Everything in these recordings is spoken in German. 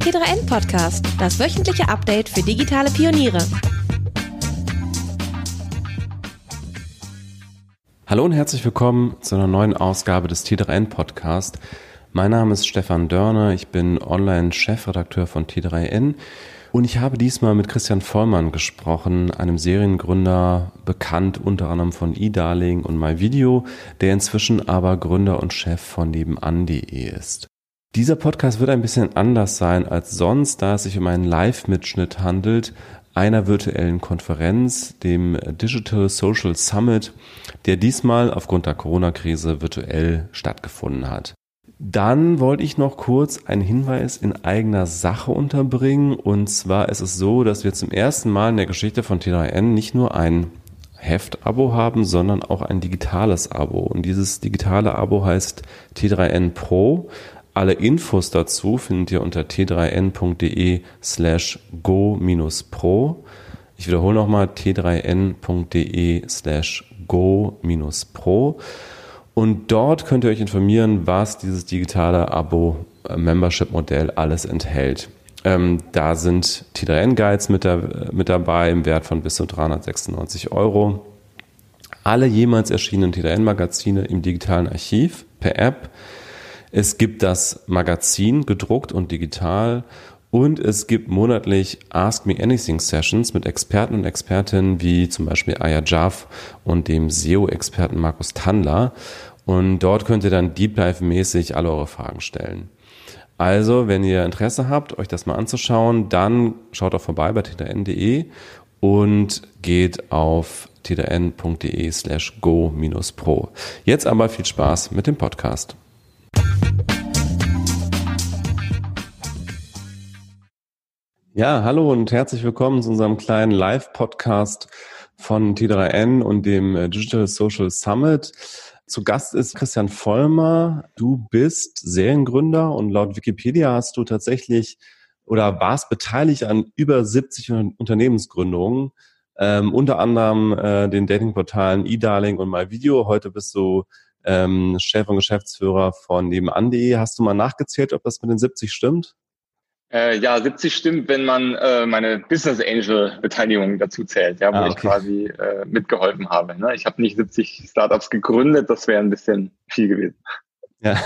T3N Podcast, das wöchentliche Update für digitale Pioniere. Hallo und herzlich willkommen zu einer neuen Ausgabe des T3N Podcast. Mein Name ist Stefan Dörner, ich bin Online-Chefredakteur von T3N und ich habe diesmal mit Christian Vollmann gesprochen, einem Seriengründer, bekannt unter anderem von eDarling und MyVideo, der inzwischen aber Gründer und Chef von nebenan.de ist. Dieser Podcast wird ein bisschen anders sein als sonst, da es sich um einen Live-Mitschnitt handelt einer virtuellen Konferenz, dem Digital Social Summit, der diesmal aufgrund der Corona-Krise virtuell stattgefunden hat. Dann wollte ich noch kurz einen Hinweis in eigener Sache unterbringen. Und zwar ist es so, dass wir zum ersten Mal in der Geschichte von T3N nicht nur ein Heft-Abo haben, sondern auch ein digitales Abo. Und dieses digitale Abo heißt T3N Pro. Alle Infos dazu findet ihr unter t3n.de slash go-pro. Ich wiederhole nochmal t3n.de slash go-pro. Und dort könnt ihr euch informieren, was dieses digitale Abo-Membership-Modell alles enthält. Ähm, da sind T3N-Guides mit, mit dabei im Wert von bis zu 396 Euro. Alle jemals erschienenen T3N-Magazine im digitalen Archiv per App. Es gibt das Magazin gedruckt und digital und es gibt monatlich Ask Me Anything Sessions mit Experten und Expertinnen wie zum Beispiel Aya Jaff und dem SEO-Experten Markus Tandler. Und dort könnt ihr dann Deep Dive-mäßig alle eure Fragen stellen. Also, wenn ihr Interesse habt, euch das mal anzuschauen, dann schaut doch vorbei bei t3n.de und geht auf t3n.de slash go-pro. Jetzt aber viel Spaß mit dem Podcast. Ja, hallo und herzlich willkommen zu unserem kleinen Live-Podcast von T3N und dem äh, Digital Social Summit. Zu Gast ist Christian Vollmer. Du bist Seriengründer und laut Wikipedia hast du tatsächlich oder warst beteiligt an über 70 Unternehmensgründungen, ähm, unter anderem äh, den Datingportalen eDarling und MyVideo. Heute bist du ähm, Chef und Geschäftsführer von nebenan.de. Hast du mal nachgezählt, ob das mit den 70 stimmt? Äh, ja, 70 stimmt, wenn man äh, meine Business Angel Beteiligung dazu zählt, ja, wo ah, okay. ich quasi äh, mitgeholfen habe. Ne? Ich habe nicht 70 Startups gegründet, das wäre ein bisschen viel gewesen. Ja.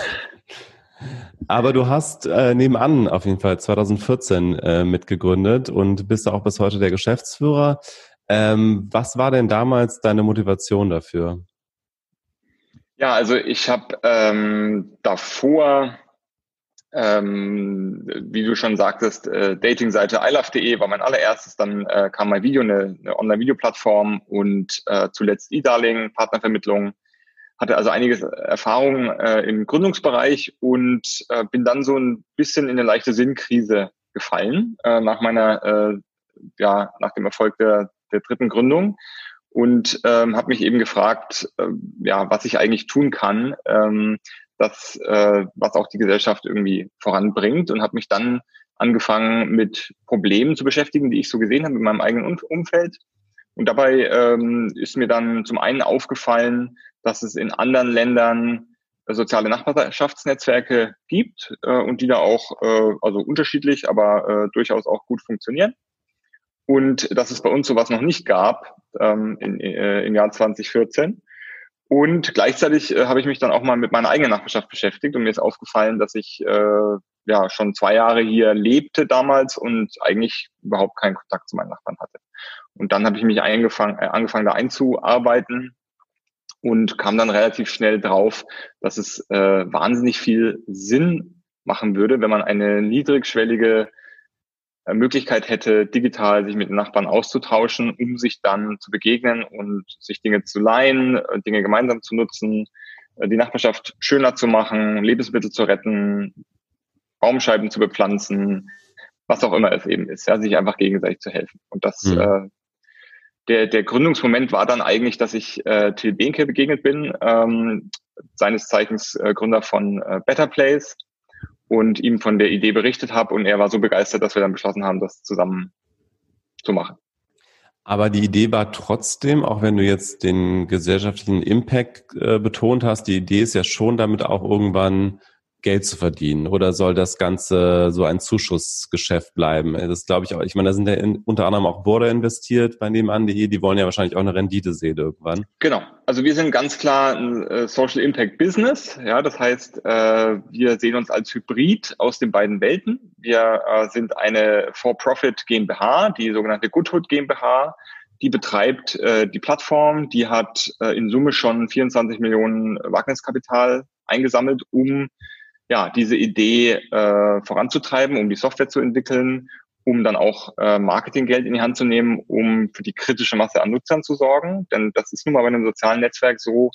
Aber du hast äh, nebenan auf jeden Fall 2014 äh, mitgegründet und bist auch bis heute der Geschäftsführer. Ähm, was war denn damals deine Motivation dafür? Ja, also ich habe ähm, davor ähm, wie du schon sagtest, äh, Dating-Seite ilove.de war mein allererstes, dann äh, kam mein Video, eine, eine Online-Video-Plattform und äh, zuletzt eDarling, Partnervermittlung. Hatte also einiges Erfahrung äh, im Gründungsbereich und äh, bin dann so ein bisschen in eine leichte Sinnkrise gefallen äh, nach meiner, äh, ja, nach dem Erfolg der, der dritten Gründung und ähm, habe mich eben gefragt, äh, ja, was ich eigentlich tun kann, ähm, das, äh, was auch die Gesellschaft irgendwie voranbringt und habe mich dann angefangen mit Problemen zu beschäftigen, die ich so gesehen habe in meinem eigenen Umfeld. Und dabei ähm, ist mir dann zum einen aufgefallen, dass es in anderen Ländern äh, soziale Nachbarschaftsnetzwerke gibt äh, und die da auch, äh, also unterschiedlich, aber äh, durchaus auch gut funktionieren. Und dass es bei uns sowas noch nicht gab ähm, in, äh, im Jahr 2014. Und gleichzeitig äh, habe ich mich dann auch mal mit meiner eigenen Nachbarschaft beschäftigt und mir ist aufgefallen, dass ich äh, ja schon zwei Jahre hier lebte damals und eigentlich überhaupt keinen Kontakt zu meinen Nachbarn hatte. Und dann habe ich mich eingefangen, äh, angefangen, da einzuarbeiten und kam dann relativ schnell drauf, dass es äh, wahnsinnig viel Sinn machen würde, wenn man eine niedrigschwellige Möglichkeit hätte, digital sich mit den Nachbarn auszutauschen, um sich dann zu begegnen und sich Dinge zu leihen, äh, Dinge gemeinsam zu nutzen, äh, die Nachbarschaft schöner zu machen, Lebensmittel zu retten, Baumscheiben zu bepflanzen, was auch immer es eben ist, ja, sich einfach gegenseitig zu helfen. Und das, mhm. äh, der, der Gründungsmoment war dann eigentlich, dass ich äh, Till Behnke begegnet bin, ähm, seines Zeichens äh, Gründer von äh, Better Place, und ihm von der Idee berichtet habe und er war so begeistert, dass wir dann beschlossen haben, das zusammen zu machen. Aber die Idee war trotzdem, auch wenn du jetzt den gesellschaftlichen Impact äh, betont hast, die Idee ist ja schon damit auch irgendwann Geld zu verdienen? Oder soll das Ganze so ein Zuschussgeschäft bleiben? Das glaube ich auch. Ich meine, da sind ja in, unter anderem auch Border investiert bei nebenan.de. Die wollen ja wahrscheinlich auch eine Rendite sehen irgendwann. Genau. Also wir sind ganz klar ein äh, Social Impact Business. Ja, das heißt, äh, wir sehen uns als Hybrid aus den beiden Welten. Wir äh, sind eine For-Profit GmbH, die sogenannte Goodhood GmbH die betreibt äh, die Plattform, die hat äh, in Summe schon 24 Millionen Wagniskapital eingesammelt, um ja diese Idee äh, voranzutreiben, um die Software zu entwickeln, um dann auch äh, Marketinggeld in die Hand zu nehmen, um für die kritische Masse an Nutzern zu sorgen. Denn das ist nun mal bei einem sozialen Netzwerk so,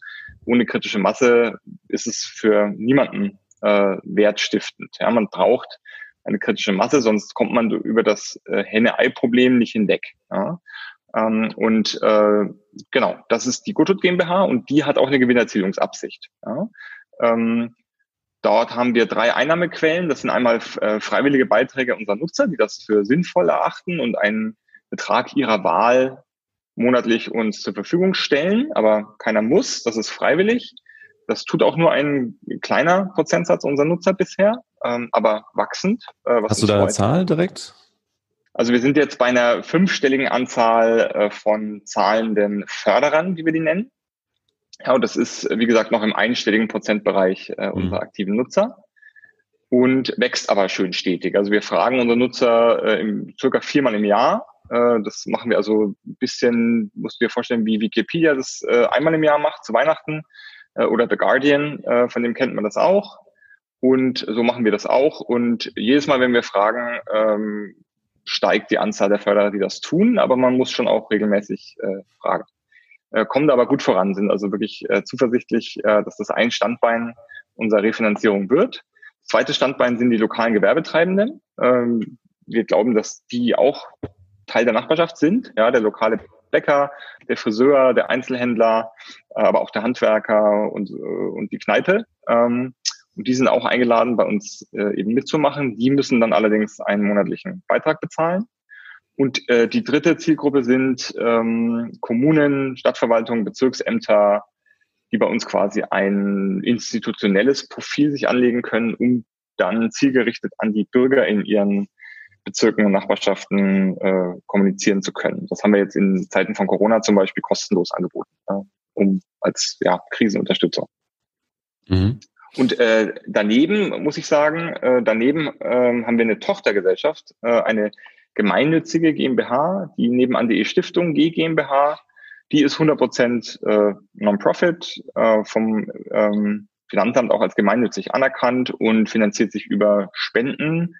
ohne kritische Masse ist es für niemanden äh, wertstiftend. Ja, man braucht eine kritische Masse, sonst kommt man über das äh, Henne-Ei-Problem nicht hinweg. Ja? Ähm, und äh, genau, das ist die Gutut GmbH und die hat auch eine Gewinnerzielungsabsicht. Ja? Ähm, dort haben wir drei Einnahmequellen. Das sind einmal äh, freiwillige Beiträge unserer Nutzer, die das für sinnvoll erachten und einen Betrag ihrer Wahl monatlich uns zur Verfügung stellen, aber keiner muss, das ist freiwillig. Das tut auch nur ein kleiner Prozentsatz unserer Nutzer bisher, ähm, aber wachsend. Äh, Hast du da eine Zahl direkt? Also wir sind jetzt bei einer fünfstelligen Anzahl äh, von zahlenden Förderern, wie wir die nennen. Ja, und das ist, wie gesagt, noch im einstelligen Prozentbereich äh, mhm. unserer mhm. aktiven Nutzer und wächst aber schön stetig. Also wir fragen unsere Nutzer äh, im, circa viermal im Jahr. Äh, das machen wir also ein bisschen, musst du dir vorstellen, wie Wikipedia das äh, einmal im Jahr macht, zu Weihnachten äh, oder The Guardian, äh, von dem kennt man das auch. Und so machen wir das auch. Und jedes Mal, wenn wir fragen, ähm, steigt die Anzahl der Förderer, die das tun, aber man muss schon auch regelmäßig äh, fragen. Äh, kommen aber gut voran, sind also wirklich äh, zuversichtlich, äh, dass das ein Standbein unserer Refinanzierung wird. Das zweite Standbein sind die lokalen Gewerbetreibenden. Ähm, wir glauben, dass die auch Teil der Nachbarschaft sind. Ja, der lokale Bäcker, der Friseur, der Einzelhändler, äh, aber auch der Handwerker und, äh, und die Kneipe. Ähm, und die sind auch eingeladen, bei uns äh, eben mitzumachen. Die müssen dann allerdings einen monatlichen Beitrag bezahlen. Und äh, die dritte Zielgruppe sind ähm, Kommunen, Stadtverwaltungen, Bezirksämter, die bei uns quasi ein institutionelles Profil sich anlegen können, um dann zielgerichtet an die Bürger in ihren Bezirken und Nachbarschaften äh, kommunizieren zu können. Das haben wir jetzt in Zeiten von Corona zum Beispiel kostenlos angeboten, äh, um als ja, Krisenunterstützung. Mhm. Und äh, daneben muss ich sagen, äh, daneben äh, haben wir eine Tochtergesellschaft, äh, eine gemeinnützige GmbH, die nebenan.de Stiftung G GmbH, die ist 100% äh, Non-Profit äh, vom ähm, Finanzamt auch als gemeinnützig anerkannt und finanziert sich über Spenden.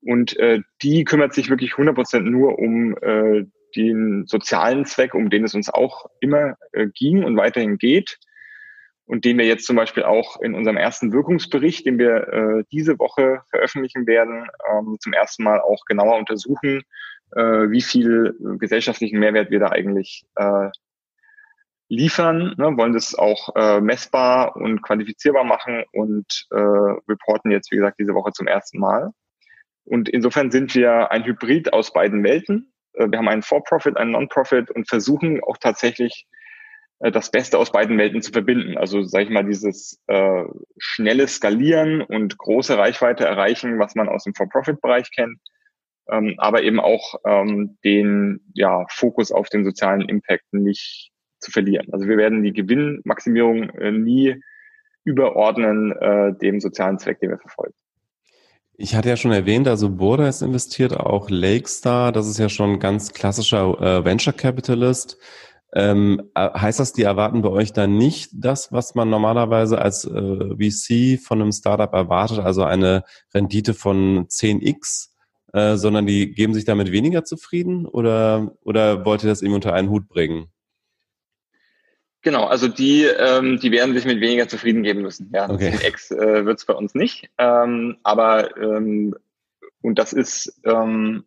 Und äh, die kümmert sich wirklich 100% nur um äh, den sozialen Zweck, um den es uns auch immer äh, ging und weiterhin geht und den wir jetzt zum Beispiel auch in unserem ersten Wirkungsbericht, den wir äh, diese Woche veröffentlichen werden, ähm, zum ersten Mal auch genauer untersuchen, äh, wie viel gesellschaftlichen Mehrwert wir da eigentlich äh, liefern, ne, wollen das auch äh, messbar und quantifizierbar machen und äh, reporten jetzt, wie gesagt, diese Woche zum ersten Mal. Und insofern sind wir ein Hybrid aus beiden Welten. Äh, wir haben einen For-Profit, einen Non-Profit und versuchen auch tatsächlich äh, das Beste aus beiden Welten zu verbinden. Also sage ich mal, dieses äh, schnelle Skalieren und große Reichweite erreichen, was man aus dem For-Profit-Bereich kennt, ähm, aber eben auch ähm, den ja, Fokus auf den sozialen Impact nicht zu verlieren. Also wir werden die Gewinnmaximierung äh, nie überordnen äh, dem sozialen Zweck, den wir verfolgen. Ich hatte ja schon erwähnt, also Burda ist investiert, auch Lakestar, das ist ja schon ein ganz klassischer äh, Venture Capitalist. Ähm, äh, heißt das, die erwarten bei euch dann nicht das, was man normalerweise als äh, VC von einem Startup erwartet, also eine Rendite von 10x, äh, sondern die geben sich damit weniger zufrieden oder, oder wollt ihr das eben unter einen Hut bringen? Genau, also die, ähm, die werden sich mit weniger zufrieden geben müssen. Ja, okay. 10x äh, wird es bei uns nicht. Ähm, aber ähm, und das ist ähm,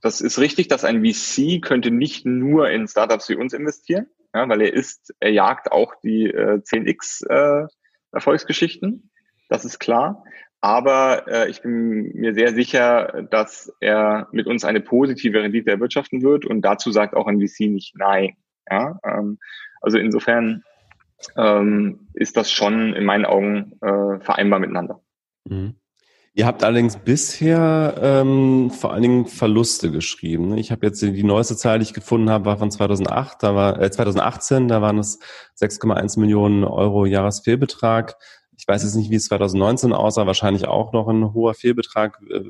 das ist richtig, dass ein VC könnte nicht nur in Startups wie uns investieren, ja, weil er ist, er jagt auch die äh, 10x äh, Erfolgsgeschichten. Das ist klar. Aber äh, ich bin mir sehr sicher, dass er mit uns eine positive Rendite erwirtschaften wird und dazu sagt auch ein VC nicht nein. Ja, ähm, also insofern ähm, ist das schon in meinen Augen äh, vereinbar miteinander. Mhm. Ihr habt allerdings bisher ähm, vor allen Dingen Verluste geschrieben. Ne? Ich habe jetzt die neueste Zahl, die ich gefunden habe, war von 2008, da war äh, 2018, da waren es 6,1 Millionen Euro Jahresfehlbetrag. Ich weiß jetzt nicht, wie es 2019 aussah, wahrscheinlich auch noch ein hoher Fehlbetrag. Äh,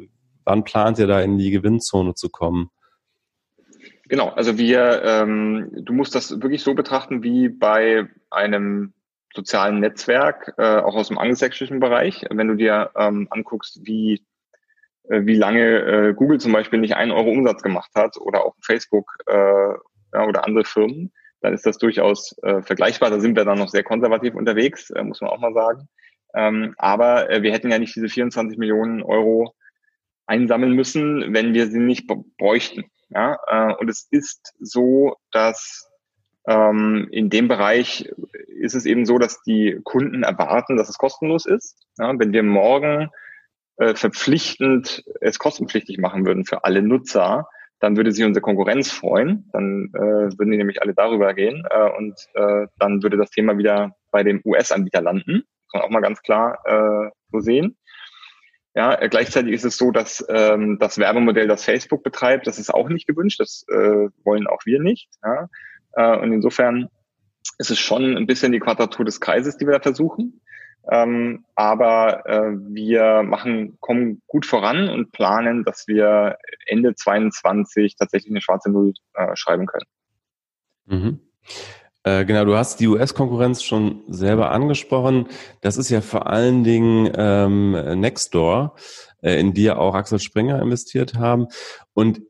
wann plant ihr da in die Gewinnzone zu kommen? Genau, also wir, ähm, du musst das wirklich so betrachten wie bei einem sozialen Netzwerk, äh, auch aus dem angelsächsischen Bereich. Wenn du dir ähm, anguckst, wie, äh, wie lange äh, Google zum Beispiel nicht einen Euro Umsatz gemacht hat oder auch Facebook äh, ja, oder andere Firmen, dann ist das durchaus äh, vergleichbar. Da sind wir dann noch sehr konservativ unterwegs, äh, muss man auch mal sagen. Ähm, aber äh, wir hätten ja nicht diese 24 Millionen Euro einsammeln müssen, wenn wir sie nicht bräuchten. Ja? Äh, und es ist so, dass in dem Bereich ist es eben so, dass die Kunden erwarten, dass es kostenlos ist. Ja, wenn wir morgen äh, verpflichtend es kostenpflichtig machen würden für alle Nutzer, dann würde sich unsere Konkurrenz freuen. Dann äh, würden die nämlich alle darüber gehen äh, und äh, dann würde das Thema wieder bei dem US-Anbieter landen. Kann man auch mal ganz klar äh, so sehen. Ja, gleichzeitig ist es so, dass ähm, das Werbemodell, das Facebook betreibt, das ist auch nicht gewünscht. Das äh, wollen auch wir nicht. Ja. Äh, und insofern ist es schon ein bisschen die Quadratur des Kreises, die wir da versuchen. Ähm, aber äh, wir machen, kommen gut voran und planen, dass wir Ende 22 tatsächlich eine schwarze Null äh, schreiben können. Mhm. Äh, genau, du hast die US-Konkurrenz schon selber angesprochen. Das ist ja vor allen Dingen ähm, Nextdoor, äh, in die ja auch Axel Springer investiert haben. Und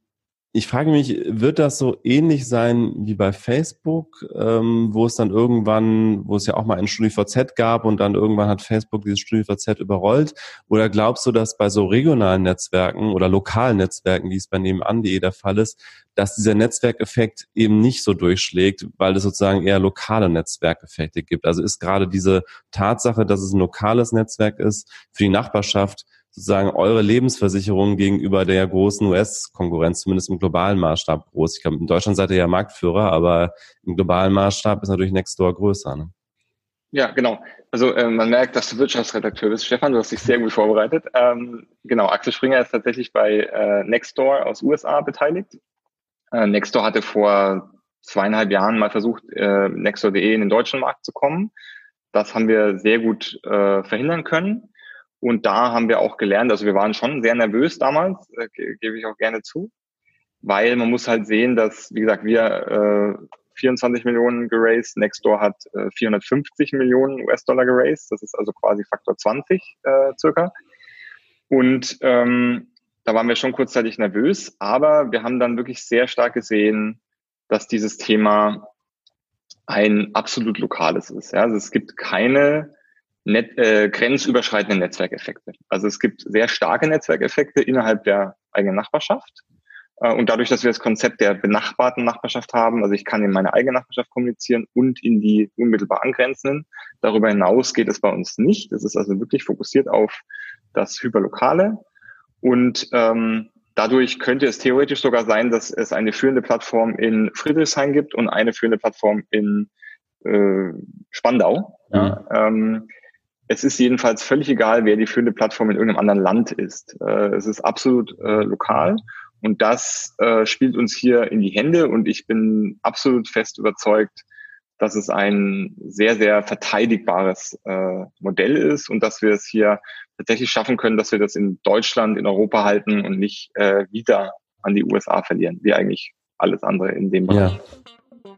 ich frage mich, wird das so ähnlich sein wie bei Facebook, ähm, wo es dann irgendwann, wo es ja auch mal ein StudiVZ gab und dann irgendwann hat Facebook dieses StudiVZ überrollt? Oder glaubst du, dass bei so regionalen Netzwerken oder lokalen Netzwerken, wie es bei nebenan.de der Fall ist, dass dieser Netzwerkeffekt eben nicht so durchschlägt, weil es sozusagen eher lokale Netzwerkeffekte gibt? Also ist gerade diese Tatsache, dass es ein lokales Netzwerk ist, für die Nachbarschaft sozusagen eure Lebensversicherung gegenüber der großen US-Konkurrenz, zumindest im globalen Maßstab groß? Ich glaube, in Deutschland seid ihr ja Marktführer, aber im globalen Maßstab ist natürlich Nextdoor größer. Ne? Ja, genau. Also äh, man merkt, dass du Wirtschaftsredakteur bist. Stefan, du hast dich sehr gut vorbereitet. Ähm, genau, Axel Springer ist tatsächlich bei äh, Nextdoor aus USA beteiligt. Äh, Nextdoor hatte vor zweieinhalb Jahren mal versucht, äh, Nextdoor.de in den deutschen Markt zu kommen. Das haben wir sehr gut äh, verhindern können. Und da haben wir auch gelernt, also wir waren schon sehr nervös damals, äh, gebe ich auch gerne zu, weil man muss halt sehen, dass, wie gesagt, wir äh, 24 Millionen geraced, Nextdoor hat äh, 450 Millionen US-Dollar geraced, das ist also quasi Faktor 20 äh, circa. Und ähm, da waren wir schon kurzzeitig nervös, aber wir haben dann wirklich sehr stark gesehen, dass dieses Thema ein absolut lokales ist. Ja? Also es gibt keine Net, äh, grenzüberschreitende Netzwerkeffekte. Also es gibt sehr starke Netzwerkeffekte innerhalb der eigenen Nachbarschaft. Äh, und dadurch, dass wir das Konzept der benachbarten Nachbarschaft haben, also ich kann in meine eigene Nachbarschaft kommunizieren und in die unmittelbar angrenzenden. Darüber hinaus geht es bei uns nicht. Es ist also wirklich fokussiert auf das Hyperlokale. Und ähm, dadurch könnte es theoretisch sogar sein, dass es eine führende Plattform in Friedrichshain gibt und eine führende Plattform in äh, Spandau. Ja, ähm, es ist jedenfalls völlig egal, wer die führende Plattform in irgendeinem anderen Land ist. Äh, es ist absolut äh, lokal und das äh, spielt uns hier in die Hände und ich bin absolut fest überzeugt, dass es ein sehr, sehr verteidigbares äh, Modell ist und dass wir es hier tatsächlich schaffen können, dass wir das in Deutschland, in Europa halten und nicht äh, wieder an die USA verlieren, wie eigentlich alles andere in dem Bereich. Ja.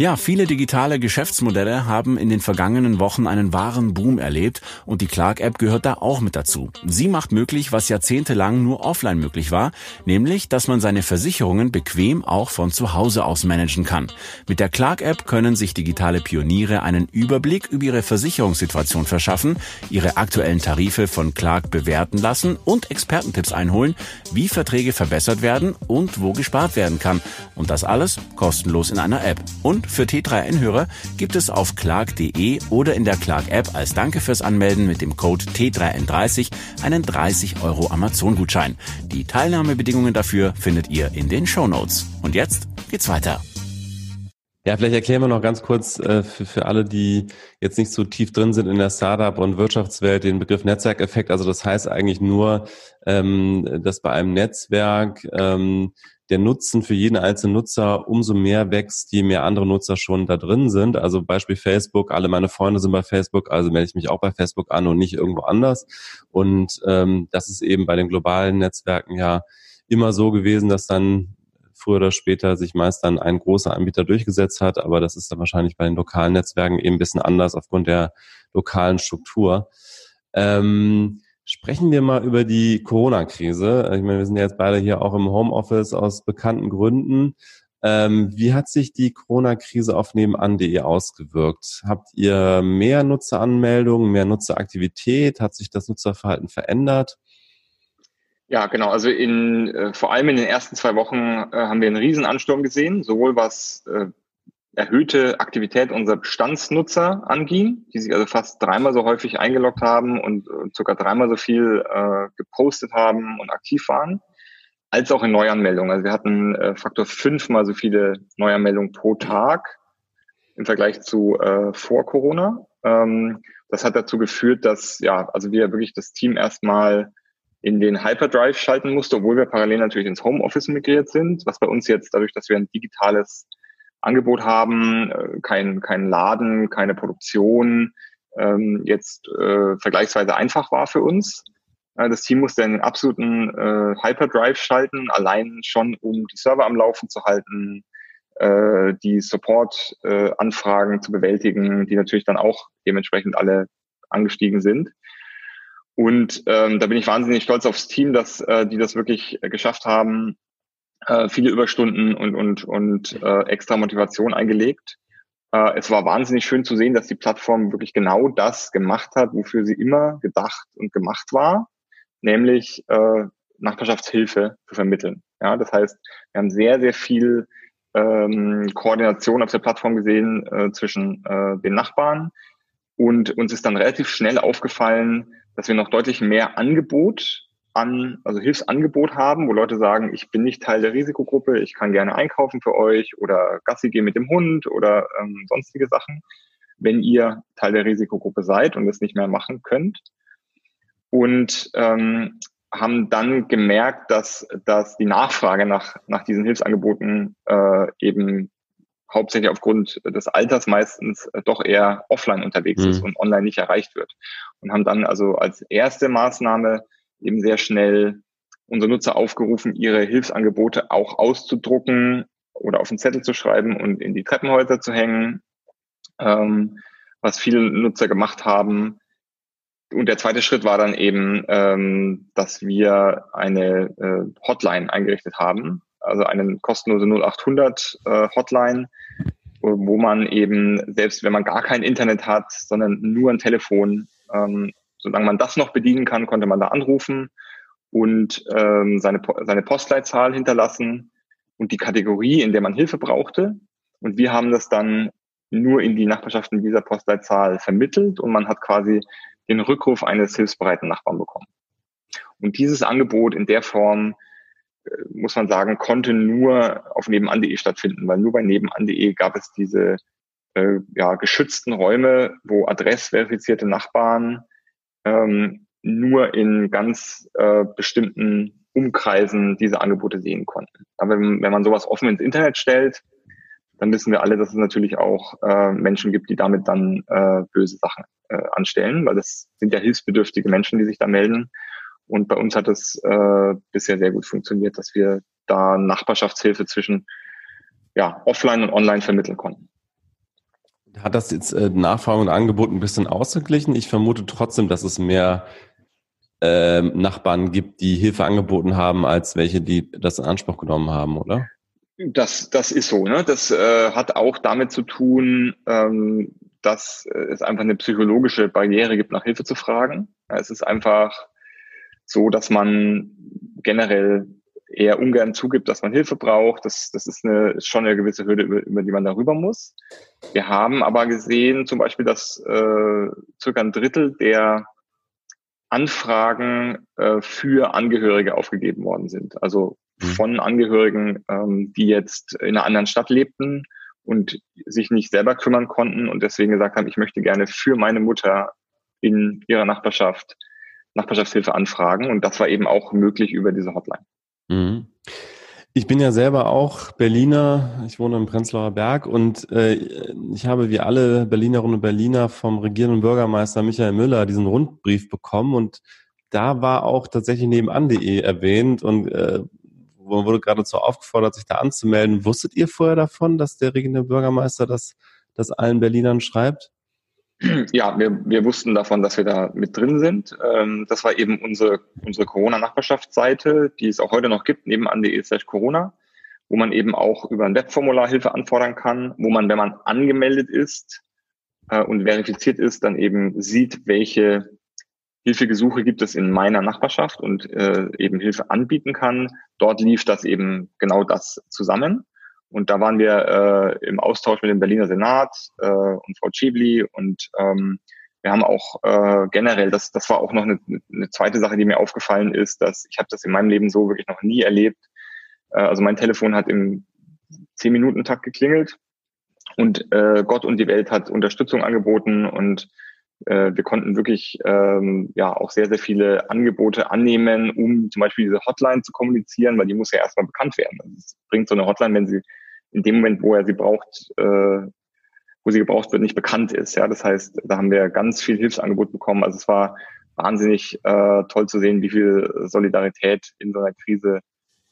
Ja, viele digitale Geschäftsmodelle haben in den vergangenen Wochen einen wahren Boom erlebt und die Clark-App gehört da auch mit dazu. Sie macht möglich, was jahrzehntelang nur offline möglich war, nämlich, dass man seine Versicherungen bequem auch von zu Hause aus managen kann. Mit der Clark-App können sich digitale Pioniere einen Überblick über ihre Versicherungssituation verschaffen, ihre aktuellen Tarife von Clark bewerten lassen und Expertentipps einholen, wie Verträge verbessert werden und wo gespart werden kann. Und das alles kostenlos in einer App. Und für T3N-Hörer gibt es auf clark.de oder in der Clark-App als Danke fürs Anmelden mit dem Code T3N30 einen 30 Euro Amazon-Gutschein. Die Teilnahmebedingungen dafür findet ihr in den Show Notes. Und jetzt geht's weiter. Ja, vielleicht erklären wir noch ganz kurz äh, für, für alle, die jetzt nicht so tief drin sind in der Startup- und Wirtschaftswelt, den Begriff Netzwerkeffekt. Also das heißt eigentlich nur, ähm, dass bei einem Netzwerk ähm, der Nutzen für jeden einzelnen Nutzer umso mehr wächst, je mehr andere Nutzer schon da drin sind. Also Beispiel Facebook, alle meine Freunde sind bei Facebook, also melde ich mich auch bei Facebook an und nicht irgendwo anders. Und ähm, das ist eben bei den globalen Netzwerken ja immer so gewesen, dass dann früher oder später sich meist dann ein großer Anbieter durchgesetzt hat, aber das ist dann wahrscheinlich bei den lokalen Netzwerken eben ein bisschen anders aufgrund der lokalen Struktur. Ähm, sprechen wir mal über die Corona-Krise. Ich meine, wir sind ja jetzt beide hier auch im Homeoffice aus bekannten Gründen. Ähm, wie hat sich die Corona-Krise auf nebenan.de ausgewirkt? Habt ihr mehr Nutzeranmeldungen, mehr Nutzeraktivität? Hat sich das Nutzerverhalten verändert? Ja, genau. Also in äh, vor allem in den ersten zwei Wochen äh, haben wir einen riesen Ansturm gesehen, sowohl was äh, erhöhte Aktivität unserer Bestandsnutzer anging, die sich also fast dreimal so häufig eingeloggt haben und äh, sogar dreimal so viel äh, gepostet haben und aktiv waren, als auch in Neuanmeldungen. Also wir hatten äh, Faktor fünfmal so viele Neuanmeldungen pro Tag im Vergleich zu äh, vor Corona. Ähm, das hat dazu geführt, dass ja, also wir wirklich das Team erstmal in den Hyperdrive schalten musste, obwohl wir parallel natürlich ins Homeoffice migriert sind, was bei uns jetzt dadurch, dass wir ein digitales Angebot haben, äh, kein, kein Laden, keine Produktion, ähm, jetzt äh, vergleichsweise einfach war für uns. Das Team musste in den absoluten äh, Hyperdrive schalten, allein schon um die Server am Laufen zu halten, äh, die Support-Anfragen äh, zu bewältigen, die natürlich dann auch dementsprechend alle angestiegen sind. Und ähm, da bin ich wahnsinnig stolz aufs Team, dass äh, die das wirklich äh, geschafft haben, äh, viele Überstunden und, und, und äh, extra Motivation eingelegt. Äh, es war wahnsinnig schön zu sehen, dass die Plattform wirklich genau das gemacht hat, wofür sie immer gedacht und gemacht war, nämlich äh, Nachbarschaftshilfe zu vermitteln. Ja, das heißt, wir haben sehr, sehr viel ähm, Koordination auf der Plattform gesehen äh, zwischen äh, den Nachbarn. Und uns ist dann relativ schnell aufgefallen, dass wir noch deutlich mehr Angebot an, also Hilfsangebot haben, wo Leute sagen, ich bin nicht Teil der Risikogruppe, ich kann gerne einkaufen für euch oder Gassi gehen mit dem Hund oder ähm, sonstige Sachen, wenn ihr Teil der Risikogruppe seid und es nicht mehr machen könnt. Und ähm, haben dann gemerkt, dass, dass die Nachfrage nach, nach diesen Hilfsangeboten äh, eben hauptsächlich aufgrund des Alters meistens äh, doch eher offline unterwegs mhm. ist und online nicht erreicht wird. Und haben dann also als erste Maßnahme eben sehr schnell unsere Nutzer aufgerufen, ihre Hilfsangebote auch auszudrucken oder auf einen Zettel zu schreiben und in die Treppenhäuser zu hängen, ähm, was viele Nutzer gemacht haben. Und der zweite Schritt war dann eben, ähm, dass wir eine äh, Hotline eingerichtet haben, also eine kostenlose 0800 äh, Hotline, wo man eben, selbst wenn man gar kein Internet hat, sondern nur ein Telefon, ähm, solange man das noch bedienen kann, konnte man da anrufen und ähm, seine, seine Postleitzahl hinterlassen und die Kategorie, in der man Hilfe brauchte. Und wir haben das dann nur in die Nachbarschaften dieser Postleitzahl vermittelt und man hat quasi den Rückruf eines hilfsbereiten Nachbarn bekommen. Und dieses Angebot in der Form muss man sagen, konnte nur auf nebenan.de stattfinden, weil nur bei nebenan.de gab es diese äh, ja, geschützten Räume, wo adressverifizierte Nachbarn ähm, nur in ganz äh, bestimmten Umkreisen diese Angebote sehen konnten. Aber wenn, wenn man sowas offen ins Internet stellt, dann wissen wir alle, dass es natürlich auch äh, Menschen gibt, die damit dann äh, böse Sachen äh, anstellen, weil das sind ja hilfsbedürftige Menschen, die sich da melden. Und bei uns hat es äh, bisher sehr gut funktioniert, dass wir da Nachbarschaftshilfe zwischen ja, offline und online vermitteln konnten. Hat das jetzt äh, Nachfrage und Angebot ein bisschen ausgeglichen? Ich vermute trotzdem, dass es mehr äh, Nachbarn gibt, die Hilfe angeboten haben, als welche, die das in Anspruch genommen haben, oder? Das, das ist so. Ne? Das äh, hat auch damit zu tun, ähm, dass es einfach eine psychologische Barriere gibt, nach Hilfe zu fragen. Es ist einfach so, dass man generell eher ungern zugibt, dass man Hilfe braucht. Das, das ist, eine, ist schon eine gewisse Hürde, über, über die man darüber muss. Wir haben aber gesehen zum Beispiel, dass äh, circa ein Drittel der Anfragen äh, für Angehörige aufgegeben worden sind. Also mhm. von Angehörigen, ähm, die jetzt in einer anderen Stadt lebten und sich nicht selber kümmern konnten und deswegen gesagt haben, ich möchte gerne für meine Mutter in ihrer Nachbarschaft Nachbarschaftshilfe anfragen. Und das war eben auch möglich über diese Hotline. Mhm. Ich bin ja selber auch Berliner. Ich wohne im Prenzlauer Berg und äh, ich habe wie alle Berlinerinnen und Berliner vom regierenden Bürgermeister Michael Müller diesen Rundbrief bekommen und da war auch tatsächlich nebenan.de erwähnt und äh, wurde geradezu aufgefordert, sich da anzumelden. Wusstet ihr vorher davon, dass der regierende Bürgermeister das, das allen Berlinern schreibt? Ja, wir, wir wussten davon, dass wir da mit drin sind. Ähm, das war eben unsere, unsere Corona-Nachbarschaftsseite, die es auch heute noch gibt, nebenan.de slash Corona, wo man eben auch über ein Webformular Hilfe anfordern kann, wo man, wenn man angemeldet ist äh, und verifiziert ist, dann eben sieht, welche Hilfegesuche gibt es in meiner Nachbarschaft und äh, eben Hilfe anbieten kann. Dort lief das eben genau das zusammen. Und da waren wir äh, im Austausch mit dem Berliner Senat äh, und Frau Chibli und ähm, wir haben auch äh, generell, das, das war auch noch eine, eine zweite Sache, die mir aufgefallen ist, dass ich habe das in meinem Leben so wirklich noch nie erlebt. Äh, also mein Telefon hat im 10-Minuten-Takt geklingelt. Und äh, Gott und die Welt hat Unterstützung angeboten. Und äh, wir konnten wirklich ähm, ja auch sehr, sehr viele Angebote annehmen, um zum Beispiel diese Hotline zu kommunizieren, weil die muss ja erstmal bekannt werden. Also es bringt so eine Hotline, wenn sie in dem Moment, wo er sie braucht, äh, wo sie gebraucht wird, nicht bekannt ist. Ja, das heißt, da haben wir ganz viel Hilfsangebot bekommen. Also es war wahnsinnig äh, toll zu sehen, wie viel Solidarität in so einer Krise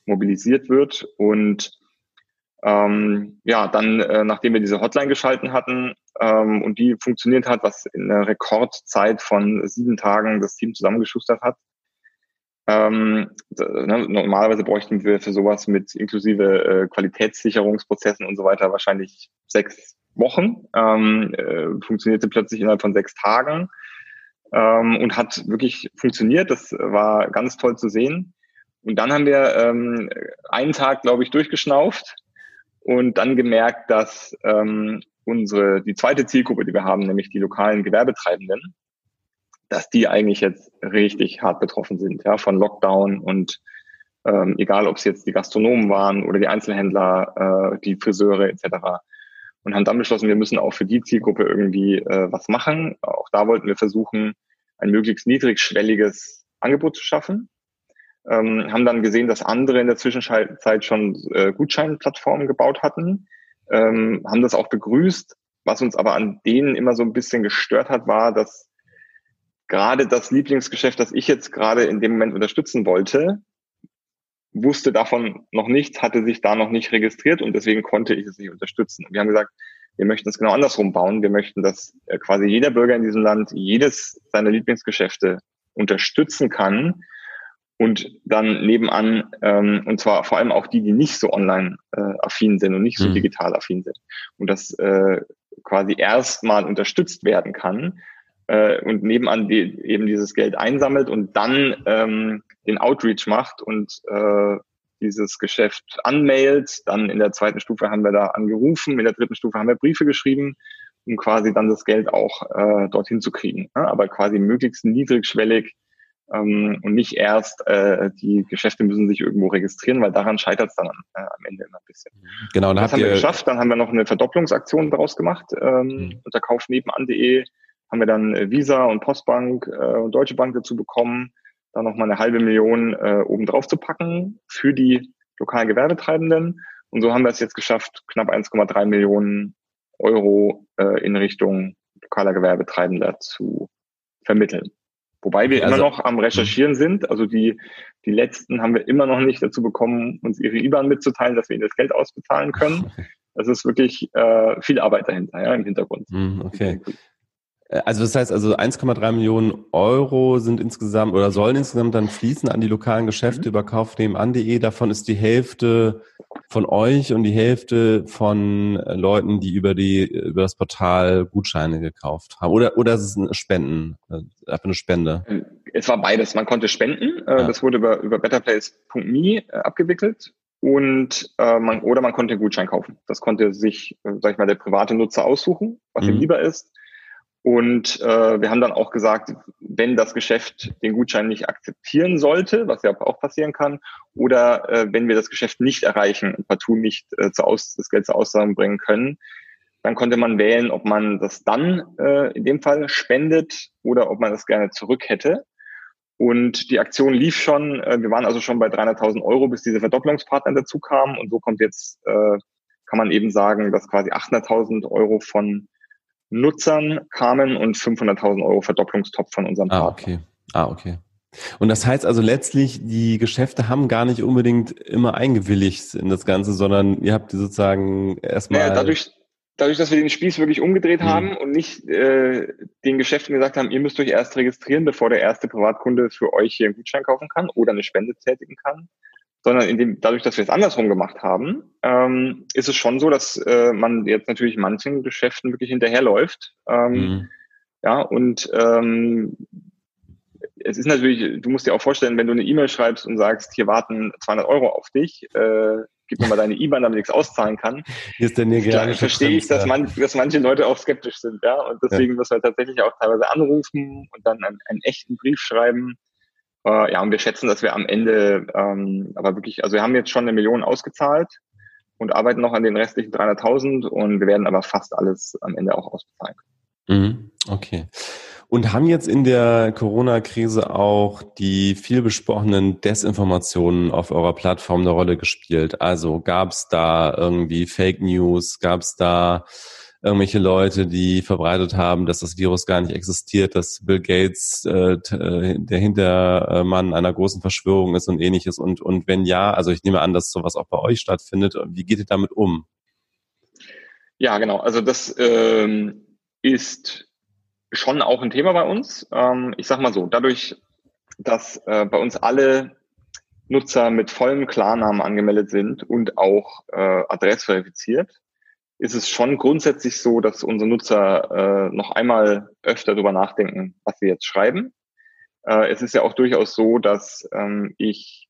mobilisiert wird. Und ähm, ja, dann, äh, nachdem wir diese Hotline geschalten hatten ähm, und die funktioniert hat, was in einer Rekordzeit von sieben Tagen das Team zusammengeschustert hat, ähm, ne, normalerweise bräuchten wir für sowas mit inklusive äh, Qualitätssicherungsprozessen und so weiter wahrscheinlich sechs Wochen. Ähm, äh, funktionierte plötzlich innerhalb von sechs Tagen ähm, und hat wirklich funktioniert. Das war ganz toll zu sehen. Und dann haben wir ähm, einen Tag, glaube ich, durchgeschnauft und dann gemerkt, dass ähm, unsere die zweite Zielgruppe, die wir haben, nämlich die lokalen Gewerbetreibenden, dass die eigentlich jetzt richtig hart betroffen sind, ja, von Lockdown und ähm, egal, ob es jetzt die Gastronomen waren oder die Einzelhändler, äh, die Friseure etc. Und haben dann beschlossen, wir müssen auch für die Zielgruppe irgendwie äh, was machen. Auch da wollten wir versuchen, ein möglichst niedrigschwelliges Angebot zu schaffen. Ähm, haben dann gesehen, dass andere in der Zwischenzeit schon äh, Gutscheinplattformen gebaut hatten, ähm, haben das auch begrüßt. Was uns aber an denen immer so ein bisschen gestört hat, war, dass gerade das Lieblingsgeschäft, das ich jetzt gerade in dem Moment unterstützen wollte, wusste davon noch nichts, hatte sich da noch nicht registriert und deswegen konnte ich es nicht unterstützen. Wir haben gesagt, wir möchten es genau andersrum bauen. Wir möchten, dass äh, quasi jeder Bürger in diesem Land jedes seiner Lieblingsgeschäfte unterstützen kann und dann nebenan, ähm, und zwar vor allem auch die, die nicht so online äh, affin sind und nicht so mhm. digital affin sind. Und das äh, quasi erstmal unterstützt werden kann, äh, und nebenan die, eben dieses Geld einsammelt und dann ähm, den Outreach macht und äh, dieses Geschäft anmailt. Dann in der zweiten Stufe haben wir da angerufen, in der dritten Stufe haben wir Briefe geschrieben, um quasi dann das Geld auch äh, dorthin zu kriegen. Ja, aber quasi möglichst niedrigschwellig ähm, und nicht erst äh, die Geschäfte müssen sich irgendwo registrieren, weil daran scheitert es dann äh, am Ende immer ein bisschen. Genau, dann das haben wir geschafft. Dann haben wir noch eine Verdopplungsaktion daraus gemacht ähm, mhm. unter kaufnebenan.de haben wir dann äh, Visa und Postbank äh, und Deutsche Bank dazu bekommen, da nochmal eine halbe Million äh, oben drauf zu packen für die lokalen Gewerbetreibenden. Und so haben wir es jetzt geschafft, knapp 1,3 Millionen Euro äh, in Richtung lokaler Gewerbetreibender zu vermitteln. Wobei wir also, immer noch am Recherchieren mhm. sind. Also die, die letzten haben wir immer noch nicht dazu bekommen, uns ihre IBAN mitzuteilen, dass wir ihnen das Geld ausbezahlen können. Es ist wirklich äh, viel Arbeit dahinter, ja, im Hintergrund. Mhm, okay. Äh, also das heißt also 1,3 Millionen Euro sind insgesamt oder sollen insgesamt dann fließen an die lokalen Geschäfte mhm. über kaufnebenan.de. Davon ist die Hälfte von euch und die Hälfte von äh, Leuten, die über die über das Portal Gutscheine gekauft haben. Oder oder ist es ein Spenden, äh, einfach eine Spende? Es war beides. Man konnte spenden. Ja. Das wurde über über betterplace.me abgewickelt und äh, man oder man konnte einen Gutschein kaufen. Das konnte sich, sag ich mal, der private Nutzer aussuchen, was mhm. ihm lieber ist. Und äh, wir haben dann auch gesagt, wenn das Geschäft den Gutschein nicht akzeptieren sollte, was ja auch passieren kann, oder äh, wenn wir das Geschäft nicht erreichen und partout nicht äh, zu Aus das Geld zur Auszahlung bringen können, dann konnte man wählen, ob man das dann äh, in dem Fall spendet oder ob man es gerne zurück hätte. Und die Aktion lief schon. Äh, wir waren also schon bei 300.000 Euro, bis diese Verdopplungspartner dazu kamen. Und so kommt jetzt, äh, kann man eben sagen, dass quasi 800.000 Euro von Nutzern kamen und 500.000 Euro Verdopplungstopf von unserem ah, Partner. Okay. Ah, okay. Und das heißt also letztlich, die Geschäfte haben gar nicht unbedingt immer eingewilligt in das Ganze, sondern ihr habt die sozusagen erstmal. Naja, dadurch, dadurch, dass wir den Spieß wirklich umgedreht mhm. haben und nicht äh, den Geschäften gesagt haben, ihr müsst euch erst registrieren, bevor der erste Privatkunde für euch hier einen Gutschein kaufen kann oder eine Spende tätigen kann, sondern in dem, dadurch, dass wir es andersrum gemacht haben, ähm, ist es schon so, dass äh, man jetzt natürlich manchen Geschäften wirklich hinterherläuft. Ähm, mhm. Ja, und ähm, es ist natürlich, du musst dir auch vorstellen, wenn du eine E-Mail schreibst und sagst, hier warten 200 Euro auf dich, äh, gib mir mal deine IBAN, damit ich es auszahlen kann. Hier ist der Klar, verstehe ich, dass, man, dass manche Leute auch skeptisch sind, ja. Und deswegen ja. müssen wir tatsächlich auch teilweise anrufen und dann einen, einen echten Brief schreiben äh, ja, und wir schätzen, dass wir am Ende, ähm, aber wirklich, also wir haben jetzt schon eine Million ausgezahlt und arbeiten noch an den restlichen 300.000 und wir werden aber fast alles am Ende auch ausbezahlen Mhm, okay. Und haben jetzt in der Corona-Krise auch die viel besprochenen Desinformationen auf eurer Plattform eine Rolle gespielt? Also gab es da irgendwie Fake News? Gab es da irgendwelche Leute, die verbreitet haben, dass das Virus gar nicht existiert, dass Bill Gates äh, äh, der Hintermann einer großen Verschwörung ist und ähnliches. Und, und wenn ja, also ich nehme an, dass sowas auch bei euch stattfindet. Wie geht ihr damit um? Ja, genau. Also das ähm, ist schon auch ein Thema bei uns. Ähm, ich sag mal so, dadurch, dass äh, bei uns alle Nutzer mit vollem Klarnamen angemeldet sind und auch äh, adressverifiziert, ist es schon grundsätzlich so, dass unsere Nutzer äh, noch einmal öfter darüber nachdenken, was sie jetzt schreiben. Äh, es ist ja auch durchaus so, dass ähm, ich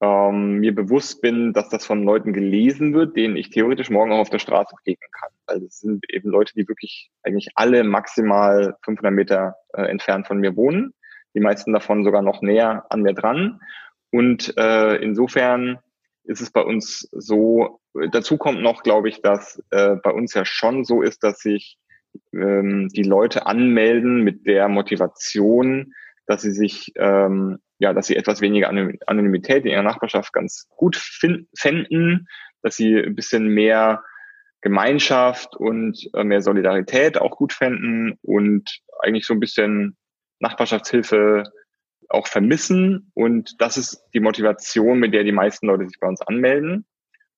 ähm, mir bewusst bin, dass das von Leuten gelesen wird, denen ich theoretisch morgen auch auf der Straße begegnen kann. Also es sind eben Leute, die wirklich eigentlich alle maximal 500 Meter äh, entfernt von mir wohnen. Die meisten davon sogar noch näher an mir dran. Und äh, insofern ist es bei uns so, dazu kommt noch, glaube ich, dass äh, bei uns ja schon so ist, dass sich ähm, die Leute anmelden mit der Motivation, dass sie sich, ähm, ja, dass sie etwas weniger Anonymität in ihrer Nachbarschaft ganz gut finden, dass sie ein bisschen mehr Gemeinschaft und äh, mehr Solidarität auch gut fänden und eigentlich so ein bisschen Nachbarschaftshilfe auch vermissen. Und das ist die Motivation, mit der die meisten Leute sich bei uns anmelden.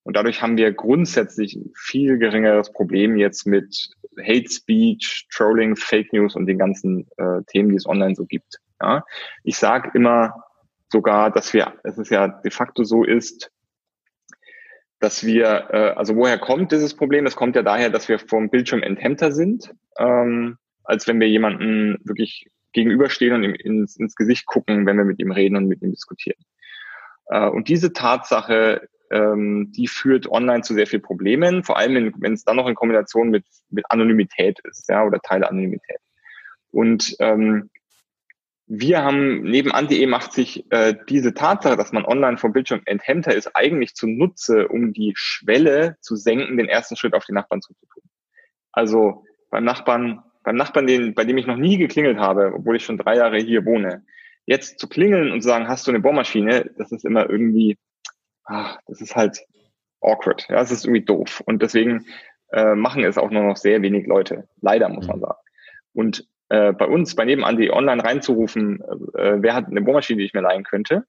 Und dadurch haben wir grundsätzlich ein viel geringeres Problem jetzt mit Hate Speech, Trolling, Fake News und den ganzen äh, Themen, die es online so gibt. Ja? Ich sage immer sogar, dass wir, dass es ja de facto so ist, dass wir, äh, also woher kommt dieses Problem? Es kommt ja daher, dass wir vom Bildschirm enthemmter sind, ähm, als wenn wir jemanden wirklich gegenüberstehen und ihm ins, ins Gesicht gucken, wenn wir mit ihm reden und mit ihm diskutieren. Äh, und diese Tatsache, ähm, die führt online zu sehr viel Problemen, vor allem wenn es dann noch in Kombination mit, mit Anonymität ist, ja, oder Teile Anonymität. Und ähm, wir haben neben Anti-E macht sich äh, diese Tatsache, dass man online vom Bildschirm enthemmter ist, eigentlich zunutze, um die Schwelle zu senken, den ersten Schritt auf die Nachbarn zuzutun. Also beim Nachbarn beim Nachbarn, den, bei dem ich noch nie geklingelt habe, obwohl ich schon drei Jahre hier wohne, jetzt zu klingeln und zu sagen, hast du eine Bohrmaschine, das ist immer irgendwie, ach, das ist halt awkward. Ja, das ist irgendwie doof. Und deswegen äh, machen es auch nur noch sehr wenig Leute. Leider, muss man mhm. sagen. Und äh, bei uns, bei nebenan die online reinzurufen, äh, wer hat eine Bohrmaschine, die ich mir leihen könnte,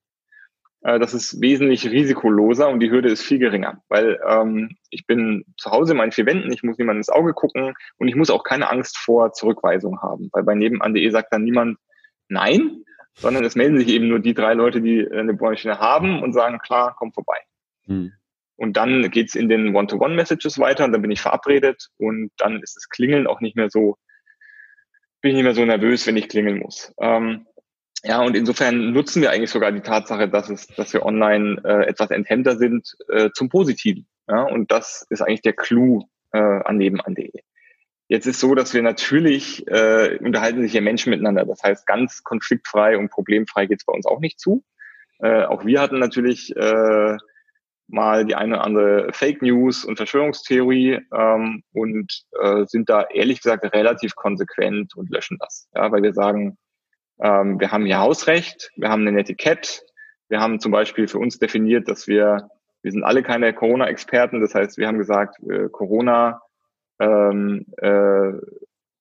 äh, das ist wesentlich risikoloser und die Hürde ist viel geringer, weil ähm, ich bin zu Hause in meinen vier Wänden, ich muss niemand ins Auge gucken und ich muss auch keine Angst vor Zurückweisung haben, weil bei nebenan.de sagt dann niemand nein, sondern es melden sich eben nur die drei Leute, die eine Bohrmaschine haben und sagen, klar, komm vorbei. Hm. Und dann geht's in den One-to-One-Messages weiter und dann bin ich verabredet und dann ist das Klingeln auch nicht mehr so, bin ich nicht mehr so nervös, wenn ich klingeln muss. Ähm, ja, und insofern nutzen wir eigentlich sogar die Tatsache, dass es, dass wir online äh, etwas enthemmter sind, äh, zum Positiven. Ja, und das ist eigentlich der Clou äh, an nebenan.de. Jetzt ist so, dass wir natürlich äh, unterhalten sich ja Menschen miteinander. Das heißt, ganz konfliktfrei und problemfrei geht es bei uns auch nicht zu. Äh, auch wir hatten natürlich äh, mal die eine oder andere Fake News und Verschwörungstheorie ähm, und äh, sind da ehrlich gesagt relativ konsequent und löschen das. Ja, weil wir sagen, ähm, wir haben hier Hausrecht, wir haben ein Etikett, wir haben zum Beispiel für uns definiert, dass wir, wir sind alle keine Corona-Experten, das heißt, wir haben gesagt, äh, Corona ähm, äh,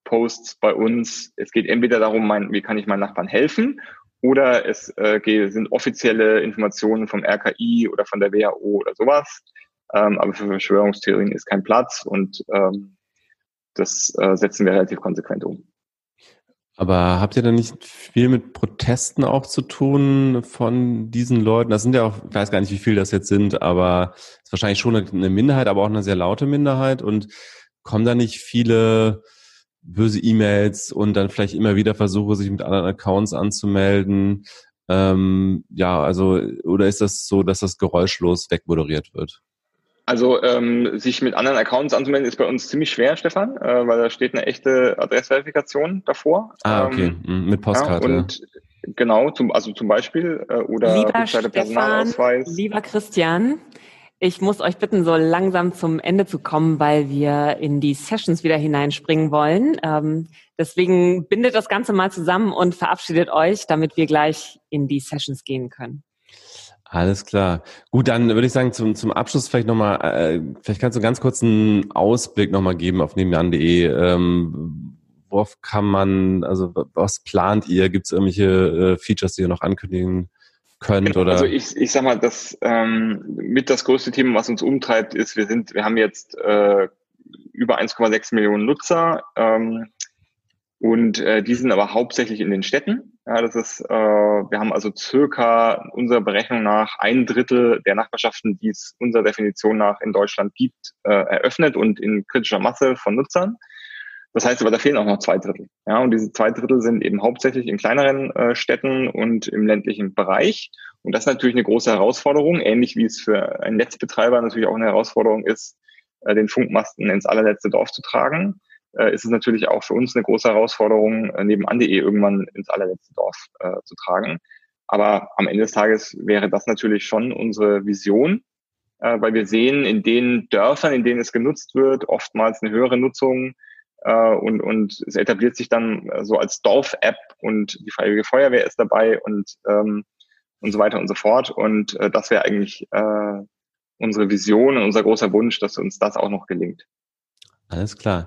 Posts bei uns, es geht entweder darum, mein, wie kann ich meinen Nachbarn helfen oder es äh, sind offizielle Informationen vom RKI oder von der WHO oder sowas. Ähm, aber für Verschwörungstheorien ist kein Platz und ähm, das äh, setzen wir relativ konsequent um. Aber habt ihr da nicht viel mit Protesten auch zu tun von diesen Leuten? Das sind ja auch, ich weiß gar nicht, wie viel das jetzt sind, aber es ist wahrscheinlich schon eine Minderheit, aber auch eine sehr laute Minderheit. Und kommen da nicht viele böse E-Mails und dann vielleicht immer wieder Versuche, sich mit anderen Accounts anzumelden. Ähm, ja, also, oder ist das so, dass das geräuschlos wegmoderiert wird? Also ähm, sich mit anderen Accounts anzumelden ist bei uns ziemlich schwer, Stefan, äh, weil da steht eine echte Adressverifikation davor. Ah, okay, ähm, mit Postkarte. Ja, und genau, zum, also zum Beispiel äh, oder lieber Stefan, Lieber Christian, ich muss euch bitten, so langsam zum Ende zu kommen, weil wir in die Sessions wieder hineinspringen wollen. Ähm, deswegen bindet das Ganze mal zusammen und verabschiedet euch, damit wir gleich in die Sessions gehen können. Alles klar. Gut, dann würde ich sagen, zum, zum Abschluss vielleicht nochmal, äh, vielleicht kannst du ganz kurz einen Ausblick nochmal geben auf nebenan.de. Ähm, worauf kann man, also was plant ihr? Gibt es irgendwelche äh, Features, die ihr noch ankündigen könnt genau, oder? Also ich, ich sag mal, das ähm, mit das größte Thema, was uns umtreibt, ist, wir sind, wir haben jetzt äh, über 1,6 Millionen Nutzer ähm, und äh, die sind aber hauptsächlich in den Städten. Ja, das ist, äh, wir haben also circa unserer Berechnung nach ein Drittel der Nachbarschaften, die es unserer Definition nach in Deutschland gibt, äh, eröffnet und in kritischer Masse von Nutzern. Das heißt aber, da fehlen auch noch zwei Drittel. Ja, und diese zwei Drittel sind eben hauptsächlich in kleineren äh, Städten und im ländlichen Bereich. Und das ist natürlich eine große Herausforderung, ähnlich wie es für einen Netzbetreiber natürlich auch eine Herausforderung ist, äh, den Funkmasten ins allerletzte Dorf zu tragen. Äh, ist es natürlich auch für uns eine große Herausforderung, äh, neben Ande irgendwann ins allerletzte Dorf äh, zu tragen. Aber am Ende des Tages wäre das natürlich schon unsere Vision, äh, weil wir sehen, in den Dörfern, in denen es genutzt wird, oftmals eine höhere Nutzung äh, und, und es etabliert sich dann äh, so als Dorf-App und die Freiwillige Feuerwehr ist dabei und, ähm, und so weiter und so fort. Und äh, das wäre eigentlich äh, unsere Vision und unser großer Wunsch, dass uns das auch noch gelingt. Alles klar.